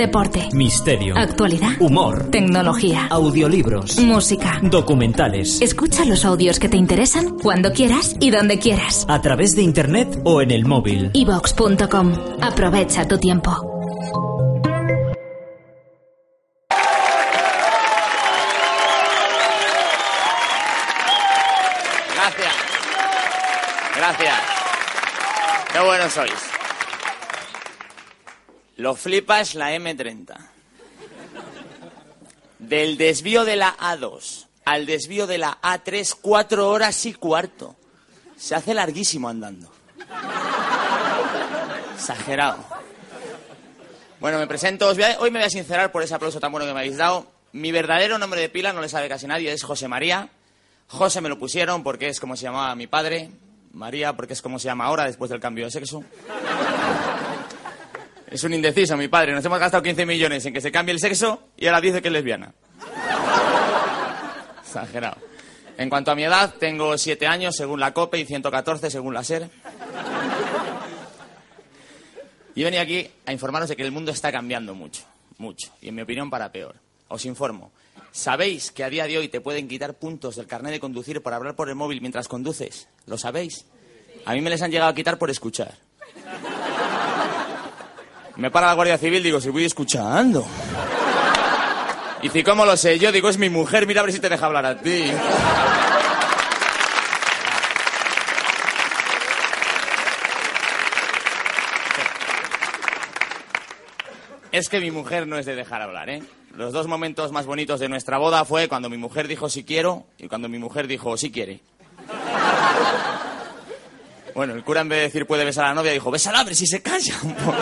Deporte. Misterio. Actualidad. Humor. Tecnología. Audiolibros. Música. Documentales. Escucha los audios que te interesan cuando quieras y donde quieras. A través de internet o en el móvil. evox.com. Aprovecha tu tiempo. Gracias. Gracias. Qué buenos sois. Lo flipas la M30. Del desvío de la A2 al desvío de la A3, cuatro horas y cuarto. Se hace larguísimo andando. Exagerado. Bueno, me presento. os hoy me voy a sincerar por ese aplauso tan bueno que me habéis dado. Mi verdadero nombre de pila no le sabe casi nadie, es José María. José me lo pusieron porque es como se llamaba mi padre. María porque es como se llama ahora después del cambio de sexo. Es un indeciso, mi padre. Nos hemos gastado 15 millones en que se cambie el sexo y ahora dice que es lesbiana. Exagerado. En cuanto a mi edad, tengo 7 años según la COPE y 114 según la SER. Y he venido aquí a informaros de que el mundo está cambiando mucho, mucho. Y en mi opinión para peor. Os informo. ¿Sabéis que a día de hoy te pueden quitar puntos del carnet de conducir por hablar por el móvil mientras conduces? ¿Lo sabéis? A mí me les han llegado a quitar por escuchar. Me para la Guardia Civil, digo, si voy escuchando. Y si, ¿cómo lo sé? Yo digo, es mi mujer, mira a ver si te deja hablar a ti. Es que mi mujer no es de dejar hablar, ¿eh? Los dos momentos más bonitos de nuestra boda fue cuando mi mujer dijo si quiero y cuando mi mujer dijo si quiere. Bueno, el cura en vez de decir puede besar a la novia dijo bésala a ver si se calla. un poco".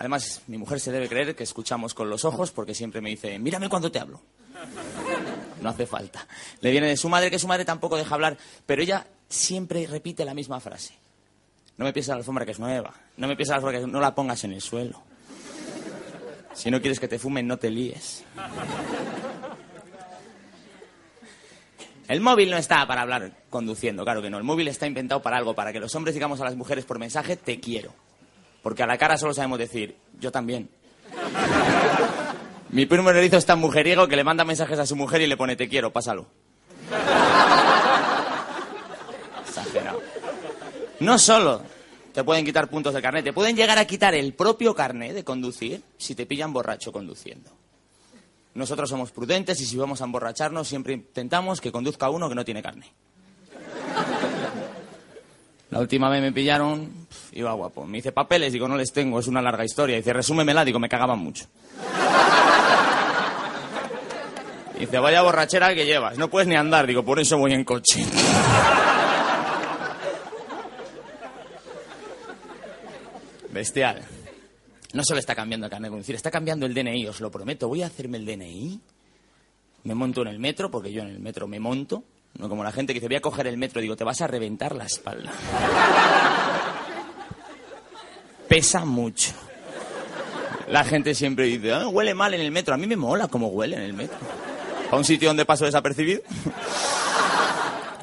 Además, mi mujer se debe creer que escuchamos con los ojos porque siempre me dice mírame cuando te hablo. No hace falta. Le viene de su madre que su madre tampoco deja hablar, pero ella siempre repite la misma frase. No me pienses la alfombra que es nueva. No me pienses la alfombra que no la pongas en el suelo. Si no quieres que te fumen, no te líes. El móvil no está para hablar conduciendo, claro que no. El móvil está inventado para algo, para que los hombres digamos a las mujeres por mensaje, te quiero. Porque a la cara solo sabemos decir, yo también. Mi primo erizo es tan mujeriego que le manda mensajes a su mujer y le pone, te quiero, pásalo. Exagerado. No solo te pueden quitar puntos de carnet, te pueden llegar a quitar el propio carnet de conducir si te pillan borracho conduciendo. Nosotros somos prudentes y si vamos a emborracharnos siempre intentamos que conduzca uno que no tiene carnet. La última vez me pillaron, iba guapo. Me dice papeles, digo, no les tengo, es una larga historia. Dice, resúmemela, digo, me cagaban mucho. Dice, vaya borrachera que llevas, no puedes ni andar, digo, por eso voy en coche. Bestial. No solo está cambiando el carnet de conducir, está cambiando el DNI, os lo prometo. Voy a hacerme el DNI. Me monto en el metro, porque yo en el metro me monto. No como la gente que dice, voy a coger el metro. Digo, te vas a reventar la espalda. Pesa mucho. La gente siempre dice, "Ah, huele mal en el metro. A mí me mola cómo huele en el metro. A un sitio donde paso desapercibido.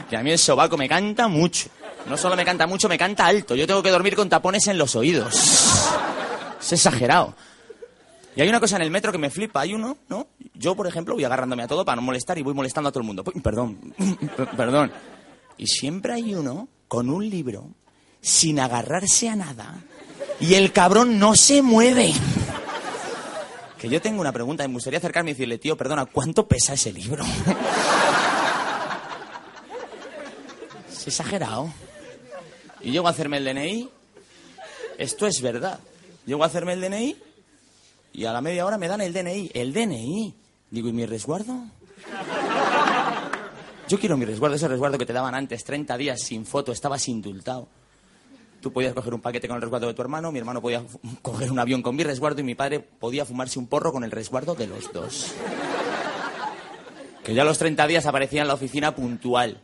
que a mí el sobaco me canta mucho. No solo me canta mucho, me canta alto. Yo tengo que dormir con tapones en los oídos. Es exagerado. Y hay una cosa en el metro que me flipa. Hay uno, ¿no? Yo, por ejemplo, voy agarrándome a todo para no molestar y voy molestando a todo el mundo. Perdón, perdón. Y siempre hay uno con un libro sin agarrarse a nada y el cabrón no se mueve. Que yo tengo una pregunta me gustaría acercarme y decirle, tío, perdona, ¿cuánto pesa ese libro? es exagerado. Y llego a hacerme el DNI. Esto es verdad. Llego a hacerme el DNI y a la media hora me dan el DNI. El DNI. Digo, ¿y mi resguardo? Yo quiero mi resguardo, ese resguardo que te daban antes, 30 días sin foto, estabas indultado. Tú podías coger un paquete con el resguardo de tu hermano, mi hermano podía coger un avión con mi resguardo y mi padre podía fumarse un porro con el resguardo de los dos. Que ya a los 30 días aparecía en la oficina puntual.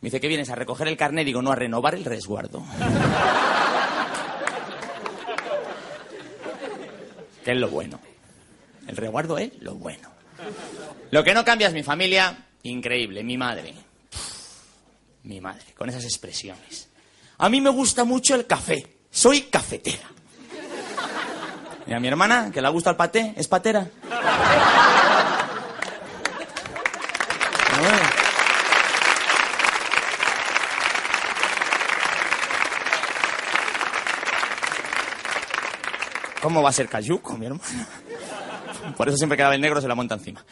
Me dice, ¿qué vienes a recoger el carnet? Digo, no, a renovar el resguardo. Que es lo bueno. El resguardo es lo bueno. Lo que no cambia es mi familia, increíble, mi madre. Mi madre, con esas expresiones. A mí me gusta mucho el café. Soy cafetera. Y a mi hermana, que le gusta el paté, es patera. ¿Cómo va a ser cayuco, mi hermano? Por eso siempre que el negro se la monta encima.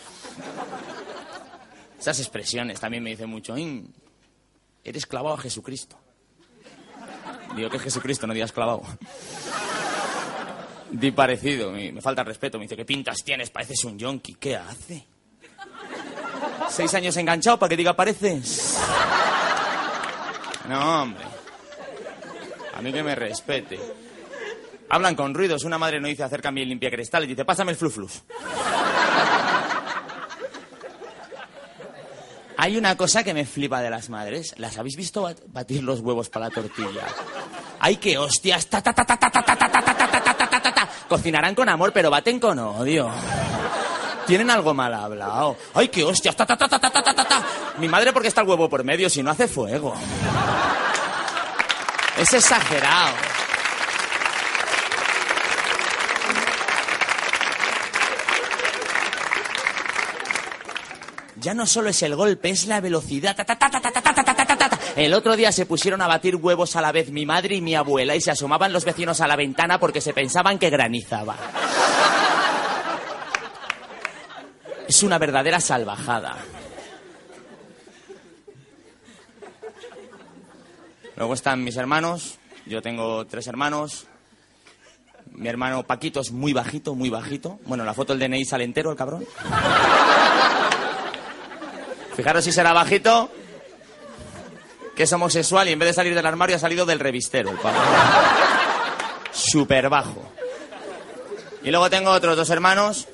Esas expresiones también me dicen mucho. Eres clavado a Jesucristo. Digo que es Jesucristo, no digas clavado. Di parecido, me, falta respeto. Me dice, ¿qué pintas tienes? Pareces un yonki. ¿Qué hace? ¿Seis años enganchado para que diga pareces? No, hombre. A mí que me respete. Hablan con ruidos. Una madre no dice acércame el limpia cristal y dice, pásame el fluflus. Hay una cosa que me flipa de las madres. ¿Las habéis visto batir los huevos para la tortilla? ¡Ay, qué hostias! Ta, ta, ta, ta, ta, ta, ta, ta, ta, ta, ta, ta, Cocinarán con amor, pero baten con odio. Tienen algo mal hablado. ¡Ay, qué hostias! Ta, ta, ta, ta, ta, ta, ta, ta. Mi madre porque está el huevo por medio, si no hace fuego. Es exagerado. Ya no solo es el golpe, es la velocidad. el otro día se pusieron a batir huevos a la vez mi madre y mi abuela y se asomaban los vecinos a la ventana porque se pensaban que granizaba. Es una verdadera salvajada. Luego están mis hermanos. Yo tengo tres hermanos. Mi hermano Paquito es muy bajito, muy bajito. Bueno, la foto del DNI sale entero, el cabrón. Fijaros si será bajito, que es homosexual y en vez de salir del armario ha salido del revistero, el padre. Súper bajo. Y luego tengo otros dos hermanos.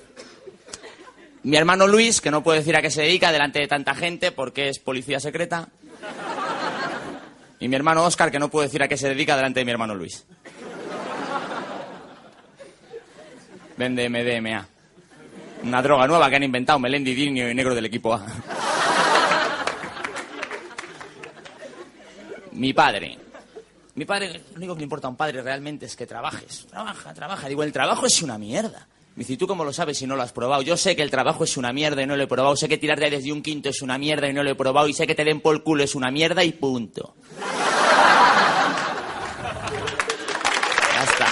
Mi hermano Luis, que no puedo decir a qué se dedica delante de tanta gente porque es policía secreta. Y mi hermano Oscar, que no puedo decir a qué se dedica delante de mi hermano Luis. Vende MDMA. Una droga nueva que han inventado Melendi, Dinio y Negro del equipo A. Mi padre. Mi padre, lo único que le importa a un padre realmente es que trabajes. Trabaja, trabaja. Digo, el trabajo es una mierda. Me dice, ¿y tú cómo lo sabes si no lo has probado? Yo sé que el trabajo es una mierda y no lo he probado. Sé que tirar de desde un quinto es una mierda y no lo he probado. Y sé que te den por el culo es una mierda y punto. ya está.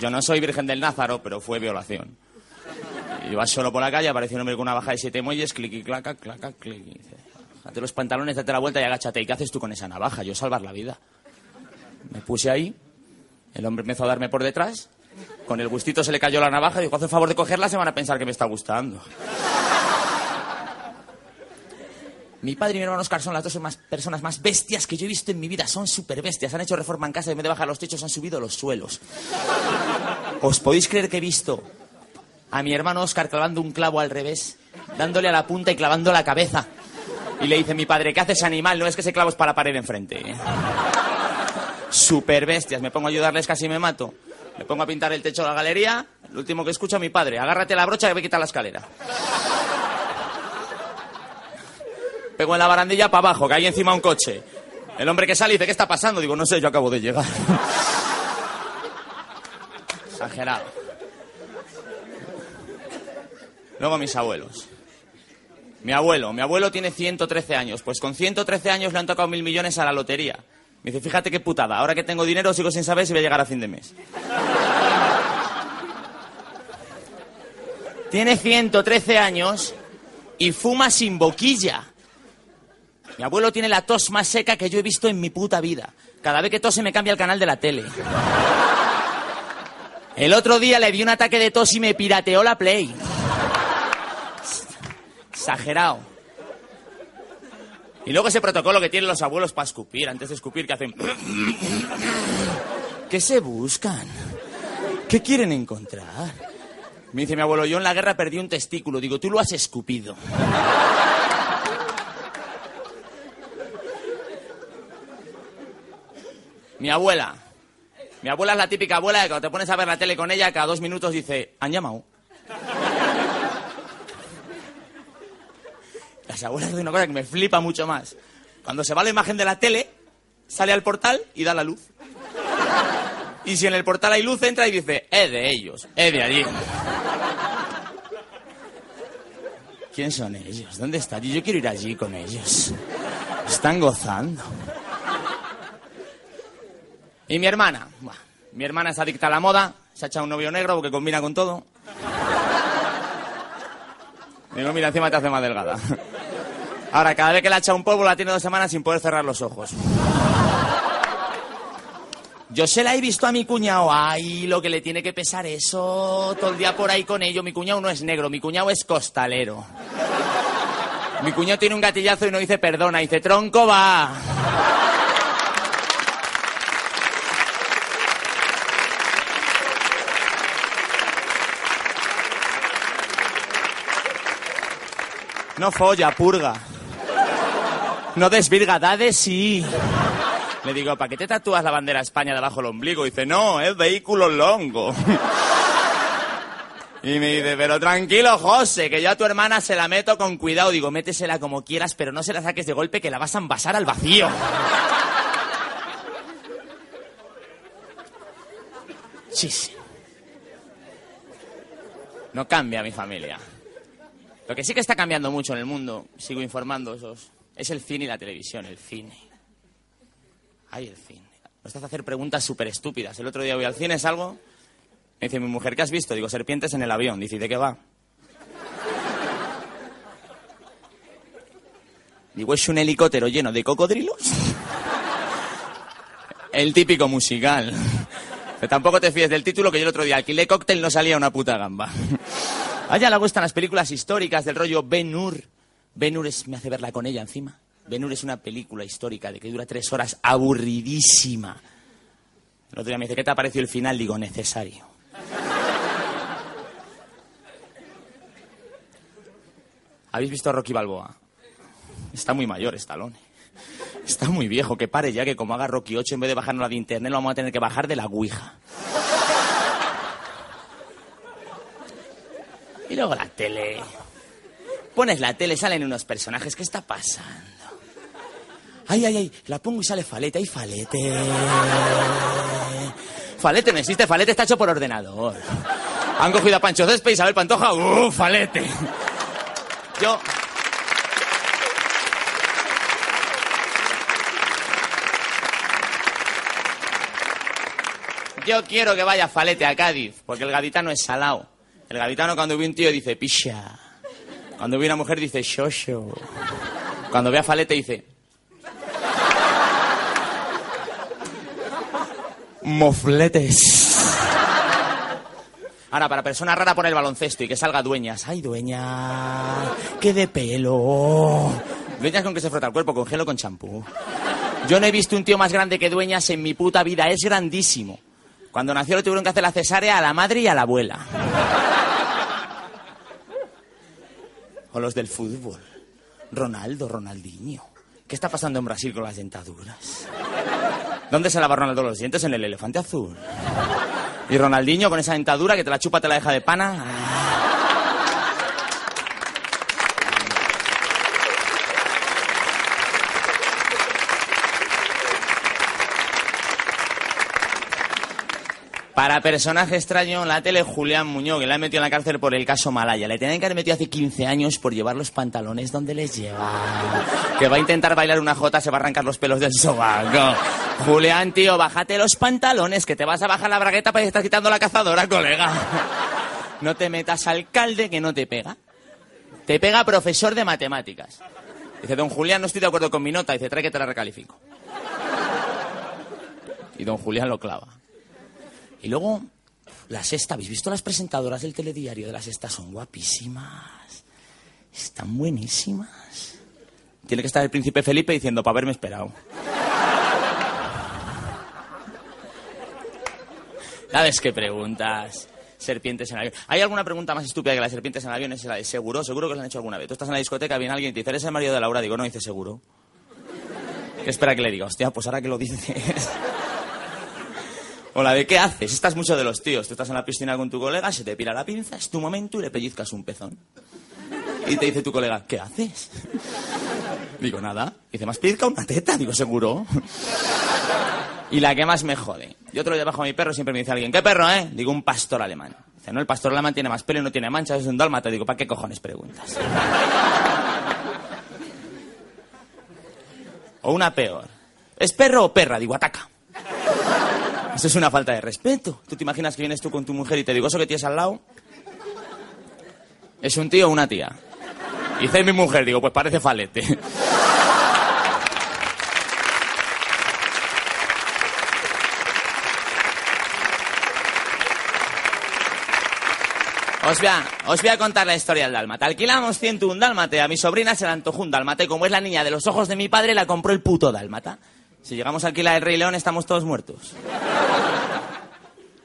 Yo no soy virgen del Názaro, pero fue violación. Y vas solo por la calle, aparece un hombre con una baja de siete muelles, clic y claca, claca, clic. Y dice, Date los pantalones, date la vuelta y agáchate. ¿Y qué haces tú con esa navaja? Yo salvar la vida. Me puse ahí, el hombre empezó a darme por detrás, con el gustito se le cayó la navaja dijo, haz el favor de cogerla, se van a pensar que me está gustando. Mi padre y mi hermano Oscar son las dos personas más bestias que yo he visto en mi vida. Son súper bestias. Han hecho reforma en casa y en vez de bajar los techos han subido los suelos. ¿Os podéis creer que he visto a mi hermano Oscar clavando un clavo al revés, dándole a la punta y clavando la cabeza. Y le dice mi padre, ¿qué haces animal? No es que ese clavo es para la pared enfrente. Super bestias, me pongo a ayudarles, casi me mato. Me pongo a pintar el techo de la galería, lo último que escucho a mi padre, agárrate la brocha que voy a quitar la escalera. Pego en la barandilla para abajo, que hay encima un coche. El hombre que sale dice, ¿qué está pasando? Digo, no sé, yo acabo de llegar. Exagerado. Luego mis abuelos. Mi abuelo, mi abuelo tiene 113 años. Pues con 113 años le han tocado mil millones a la lotería. Me dice, fíjate qué putada, ahora que tengo dinero sigo sin saber si voy a llegar a fin de mes. tiene 113 años y fuma sin boquilla. Mi abuelo tiene la tos más seca que yo he visto en mi puta vida. Cada vez que tose me cambia el canal de la tele. El otro día le di un ataque de tos y me pirateó la Play. Exagerado. Y luego ese protocolo que tienen los abuelos para escupir, antes de escupir, que hacen... ¿Qué se buscan? ¿Qué quieren encontrar? Me dice mi abuelo, yo en la guerra perdí un testículo. Digo, tú lo has escupido. Mi abuela. Mi abuela es la típica abuela que cuando te pones a ver la tele con ella, cada dos minutos dice, han llamado. Las abuelas de una cosa que me flipa mucho más. Cuando se va la imagen de la tele, sale al portal y da la luz. Y si en el portal hay luz, entra y dice, es de ellos, es de allí. ¿Quién son ellos? ¿Dónde están? Yo quiero ir allí con ellos. Están gozando. Y mi hermana. Mi hermana es adicta a la moda. Se ha echado un novio negro porque combina con todo. Digo, mira, encima te hace más delgada. Ahora, cada vez que le ha echado un polvo, la tiene dos semanas sin poder cerrar los ojos. Yo se la he visto a mi cuñado. Ay, lo que le tiene que pesar eso. Todo el día por ahí con ello. Mi cuñado no es negro, mi cuñado es costalero. Mi cuñado tiene un gatillazo y no dice perdona, dice tronco va. No folla, purga. No desvirga, da de sí. Le digo, ¿para qué te tatúas la bandera España debajo del ombligo? dice, no, es vehículo longo. Y me dice, pero tranquilo, José, que yo a tu hermana se la meto con cuidado. Digo, métesela como quieras, pero no se la saques de golpe que la vas a envasar al vacío. Sí. No cambia mi familia. Lo que sí que está cambiando mucho en el mundo, sigo informando, esos, es el cine y la televisión, el cine. Ay, el cine. Nos hace hacer preguntas súper estúpidas. El otro día voy al cine, salgo, me dice mi mujer, ¿qué has visto? Digo, serpientes en el avión. Dice, ¿y de qué va? Digo, ¿es un helicóptero lleno de cocodrilos? el típico musical. Pero tampoco te fíes del título que yo el otro día alquilé cóctel no salía una puta gamba. A ella le gustan las películas históricas del rollo Ben Hur. Ben Hur es, me hace verla con ella encima. Ben Hur es una película histórica de que dura tres horas, aburridísima. El otro día me dice, ¿qué te ha parecido el final? Digo, necesario. ¿Habéis visto a Rocky Balboa? Está muy mayor, Stallone. Está muy viejo, que pare ya, que como haga Rocky 8, en vez de bajarnos la de internet, lo vamos a tener que bajar de la Ouija. Y luego la tele. Pones la tele, salen unos personajes. ¿Qué está pasando? Ay, ay, ay, la pongo y sale Falete. ¡Ay, Falete! Falete no existe, Falete está hecho por ordenador. Han cogido a Pancho Césped Isabel Pantoja. ¡Uh, Falete! Yo... Yo quiero que vaya Falete a Cádiz, porque el gaditano es salao. El gaditano cuando ve un tío dice pisha. Cuando ve una mujer dice shosho. Cuando ve a Falete dice... Mofletes. Ahora, para persona rara pone el baloncesto y que salga dueñas. ¡Ay, dueña! ¡Qué de pelo! Dueñas con que se frota el cuerpo, con gel o con champú. Yo no he visto un tío más grande que dueñas en mi puta vida. Es grandísimo. Cuando nació le tuvieron que hacer la cesárea a la madre y a la abuela. Los del fútbol. Ronaldo, Ronaldinho. ¿Qué está pasando en Brasil con las dentaduras? ¿Dónde se lava Ronaldo los dientes? En el elefante azul. Y Ronaldinho con esa dentadura que te la chupa, te la deja de pana. Para personaje extraño la tele, Julián Muñoz, que le han metido en la cárcel por el caso Malaya. Le tenían que haber metido hace 15 años por llevar los pantalones donde les lleva. Que va a intentar bailar una jota, se va a arrancar los pelos del sobaco. Julián, tío, bájate los pantalones, que te vas a bajar la bragueta para que estás quitando la cazadora, colega. No te metas alcalde que no te pega. Te pega profesor de matemáticas. Dice, don Julián, no estoy de acuerdo con mi nota. Dice, trae que te la recalifico. Y don Julián lo clava. Y luego, la sexta, ¿habéis visto las presentadoras del telediario de la sexta? Son guapísimas. Están buenísimas. Tiene que estar el príncipe Felipe diciendo, para haberme esperado. ¿Sabes qué preguntas? Serpientes en avión. ¿Hay alguna pregunta más estúpida que las serpientes en avión? Es la de seguro, seguro que os han hecho alguna vez. Tú estás en la discoteca, viene alguien y te dice, ¿eres el marido de Laura? Digo, no, dice seguro. ¿Qué espera que le diga? Hostia, pues ahora que lo dices. O la de ¿qué haces? Estás mucho de los tíos. Tú estás en la piscina con tu colega, se te pira la pinza, es tu momento y le pellizcas un pezón. Y te dice tu colega, ¿qué haces? Digo, nada. Dice, ¿más pellizca una teta? Digo, seguro. Y la que más me jode. Yo otro día bajo a mi perro siempre me dice alguien, ¿qué perro, eh? Digo, un pastor alemán. Dice, no, el pastor alemán tiene más pelo y no tiene manchas, es un dálmata. Digo, ¿para qué cojones preguntas? O una peor. ¿Es perro o perra? Digo, ataca. Eso es una falta de respeto. ¿Tú te imaginas que vienes tú con tu mujer y te digo, ¿eso que tienes al lado? ¿Es un tío o una tía? Y dice mi mujer, digo, pues parece falete. Os voy, a, contar la historia del dálmata. Alquilamos 101 dálmate. A mi sobrina se le antojó un dálmata y como es la niña de los ojos de mi padre, la compró el puto dálmata. Si llegamos a alquilar el Rey León, estamos todos muertos.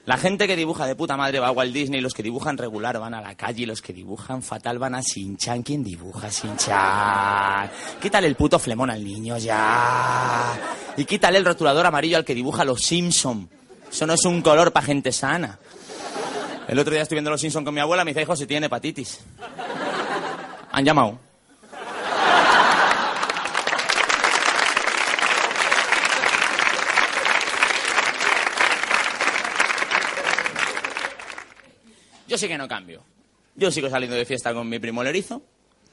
La gente que dibuja de puta madre va a Walt Disney, los que dibujan regular van a la calle, los que dibujan fatal van a Sinchan. ¿Quién dibuja Sinchan? Quítale el puto flemón al niño ya. Y quítale el rotulador amarillo al que dibuja los Simpson. Eso no es un color para gente sana. El otro día estoy viendo los Simpson con mi abuela, me dice, hijo, si tiene hepatitis. Han llamado. Yo sí que no cambio. Yo sigo saliendo de fiesta con mi primo el erizo.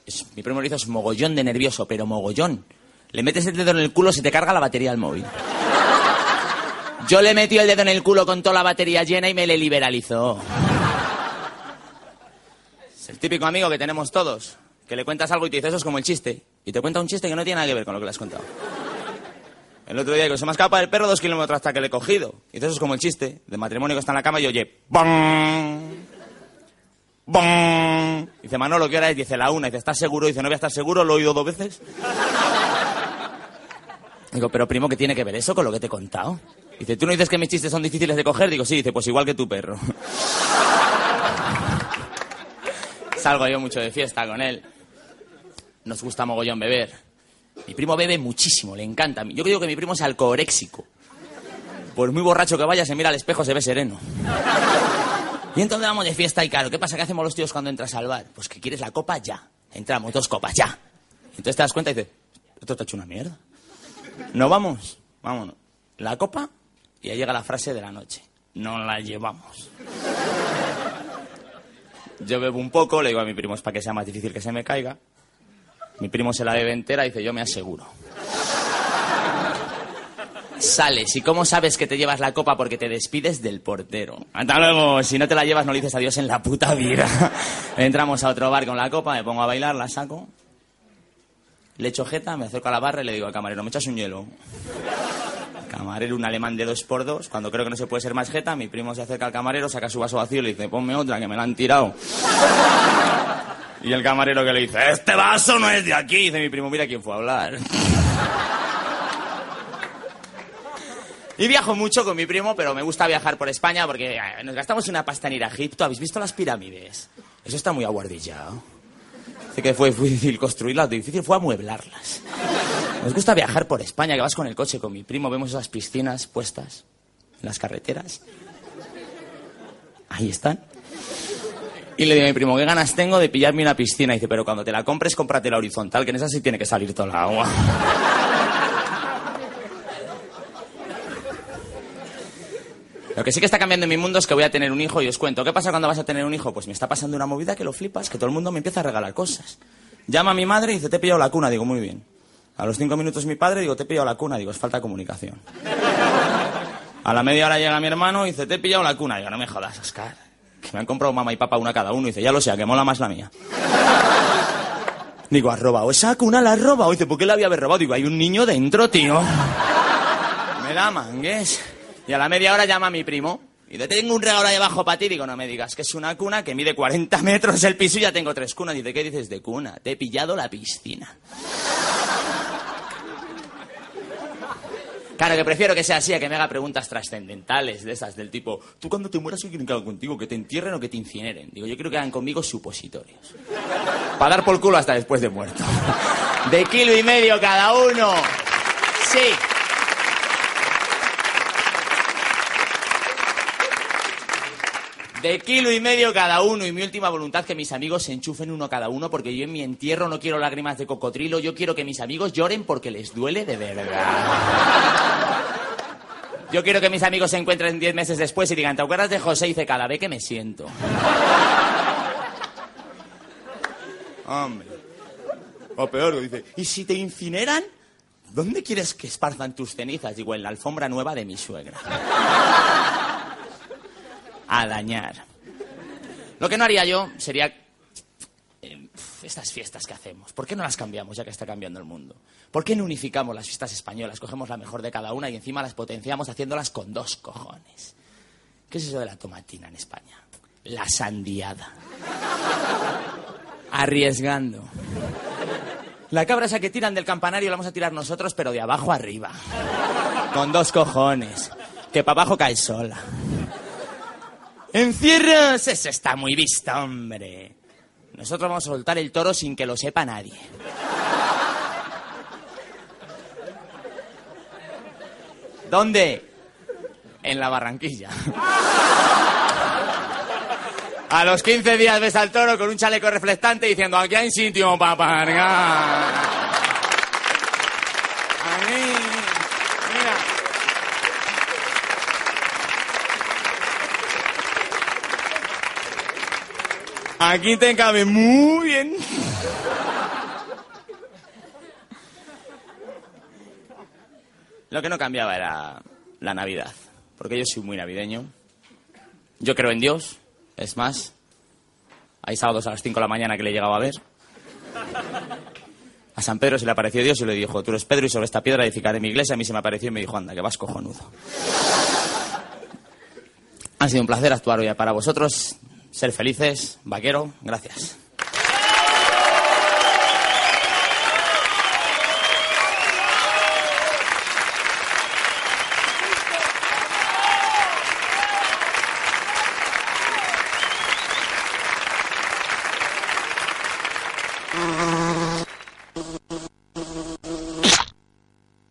Es- mi primo el erizo es mogollón de nervioso, pero mogollón. Le metes el dedo en el culo, se te carga la batería del móvil. Yo le metí el dedo en el culo con toda la batería llena y me le liberalizó. Es el típico amigo que tenemos todos, que le cuentas algo y te dice eso es como el chiste. Y te cuenta un chiste que no tiene nada que ver con lo que le has contado. El otro día que se me escapa el perro dos kilómetros hasta que le he cogido. Y dice eso es como el chiste, de matrimonio que está en la cama y oye, ¡bong! ¡Bong! Dice Manolo, ¿qué hora es? Dice la una. Dice, ¿estás seguro? Dice, no voy a estar seguro, lo he oído dos veces. Digo, pero primo, ¿qué tiene que ver eso con lo que te he contado? Dice, ¿tú no dices que mis chistes son difíciles de coger? Digo, sí, dice, pues igual que tu perro. Salgo yo mucho de fiesta con él. Nos gusta mogollón beber. Mi primo bebe muchísimo, le encanta. Yo creo que mi primo es alcohoréxico. Por muy borracho que vaya, se mira al espejo, se ve sereno. Y entonces vamos de fiesta y claro, ¿qué pasa? ¿Qué hacemos los tíos cuando entras al bar? Pues que quieres la copa ya. Entramos, dos copas, ya. Entonces te das cuenta y dices, esto te ha hecho una mierda. ¿No vamos? Vámonos. La copa y ahí llega la frase de la noche. No la llevamos. Yo bebo un poco, le digo a mi primo, es para que sea más difícil que se me caiga. Mi primo se la bebe entera y dice, yo me aseguro. Sales, ¿y cómo sabes que te llevas la copa? Porque te despides del portero. Hasta luego, si no te la llevas no le dices adiós en la puta vida. Entramos a otro bar con la copa, me pongo a bailar, la saco. Le echo jeta, me acerco a la barra y le digo al camarero, ¿me echas un hielo? Camarero, un alemán de dos por dos. Cuando creo que no se puede ser más jeta, mi primo se acerca al camarero, saca su vaso vacío y le dice, ponme otra, que me la han tirado. Y el camarero que le dice, este vaso no es de aquí. Dice mi primo, mira quién fue a hablar. Y viajo mucho con mi primo, pero me gusta viajar por España porque eh, nos gastamos una pasta en ir a Egipto. ¿Habéis visto las pirámides? Eso está muy aguardillado. Dice que fue difícil construirlas, difícil fue amueblarlas. Nos gusta viajar por España, que vas con el coche con mi primo, vemos esas piscinas puestas en las carreteras. Ahí están. Y le digo a mi primo, ¿qué ganas tengo de pillarme una piscina? Y dice, pero cuando te la compres, cómprate la horizontal, que en esa sí tiene que salir toda la agua. Lo que sí que está cambiando en mi mundo es que voy a tener un hijo y os cuento. ¿Qué pasa cuando vas a tener un hijo? Pues me está pasando una movida que lo flipas, que todo el mundo me empieza a regalar cosas. Llama a mi madre y dice, te he pillado la cuna. Digo, muy bien. A los cinco minutos mi padre, digo, te he pillado la cuna. Digo, es falta de comunicación. A la media hora llega mi hermano y dice, te he pillado la cuna. Digo, no me jodas, Oscar. Que me han comprado mamá y papá una cada uno. Y dice, ya lo sé, que mola más la mía. Digo, ¿has robado esa cuna? ¿La has robado? dice, ¿por qué la había robado? Digo, hay un niño dentro, tío. Me da mangues. Y a la media hora llama mi primo. Y dice, tengo un regalo ahí abajo para ti. Digo, no me digas que es una cuna que mide 40 metros el piso y ya tengo tres cunas. Dice, ¿qué dices de cuna? Te he pillado la piscina. Claro, que prefiero que sea así a que me haga preguntas trascendentales de esas, del tipo, tú cuando te mueras, ¿qué quieren que hagan contigo? ¿Que te entierren o que te incineren? Digo, yo quiero que hagan conmigo supositorios. Para dar por culo hasta después de muerto. De kilo y medio cada uno. Sí. De kilo y medio cada uno y mi última voluntad que mis amigos se enchufen uno cada uno porque yo en mi entierro no quiero lágrimas de cocodrilo, yo quiero que mis amigos lloren porque les duele de verdad. Yo quiero que mis amigos se encuentren diez meses después y digan, ¿te acuerdas de José? Y dice, cada vez que me siento. Hombre. O peor, dice, ¿y si te incineran? ¿Dónde quieres que esparzan tus cenizas? Digo, en la alfombra nueva de mi suegra dañar. Lo que no haría yo sería eh, estas fiestas que hacemos. ¿Por qué no las cambiamos ya que está cambiando el mundo? ¿Por qué no unificamos las fiestas españolas? Cogemos la mejor de cada una y encima las potenciamos haciéndolas con dos cojones. ¿Qué es eso de la tomatina en España? La sandiada. Arriesgando. La cabra esa que tiran del campanario la vamos a tirar nosotros, pero de abajo arriba. Con dos cojones. Que para abajo cae sola. ¡Encierros! Eso está muy visto, hombre. Nosotros vamos a soltar el toro sin que lo sepa nadie. ¿Dónde? En la Barranquilla. A los 15 días ves al toro con un chaleco reflectante diciendo aquí hay sitio para pargar. Ahí. Mira. Aquí te cabe muy bien. Lo que no cambiaba era la Navidad, porque yo soy muy navideño. Yo creo en Dios, es más, hay sábados a las 5 de la mañana que le llegaba a ver. A San Pedro se le apareció Dios y le dijo, tú eres Pedro y sobre esta piedra edificaré mi iglesia. A mí se me apareció y me dijo, anda, que vas cojonudo. Ha sido un placer actuar hoy para vosotros. Ser felices, vaquero, gracias.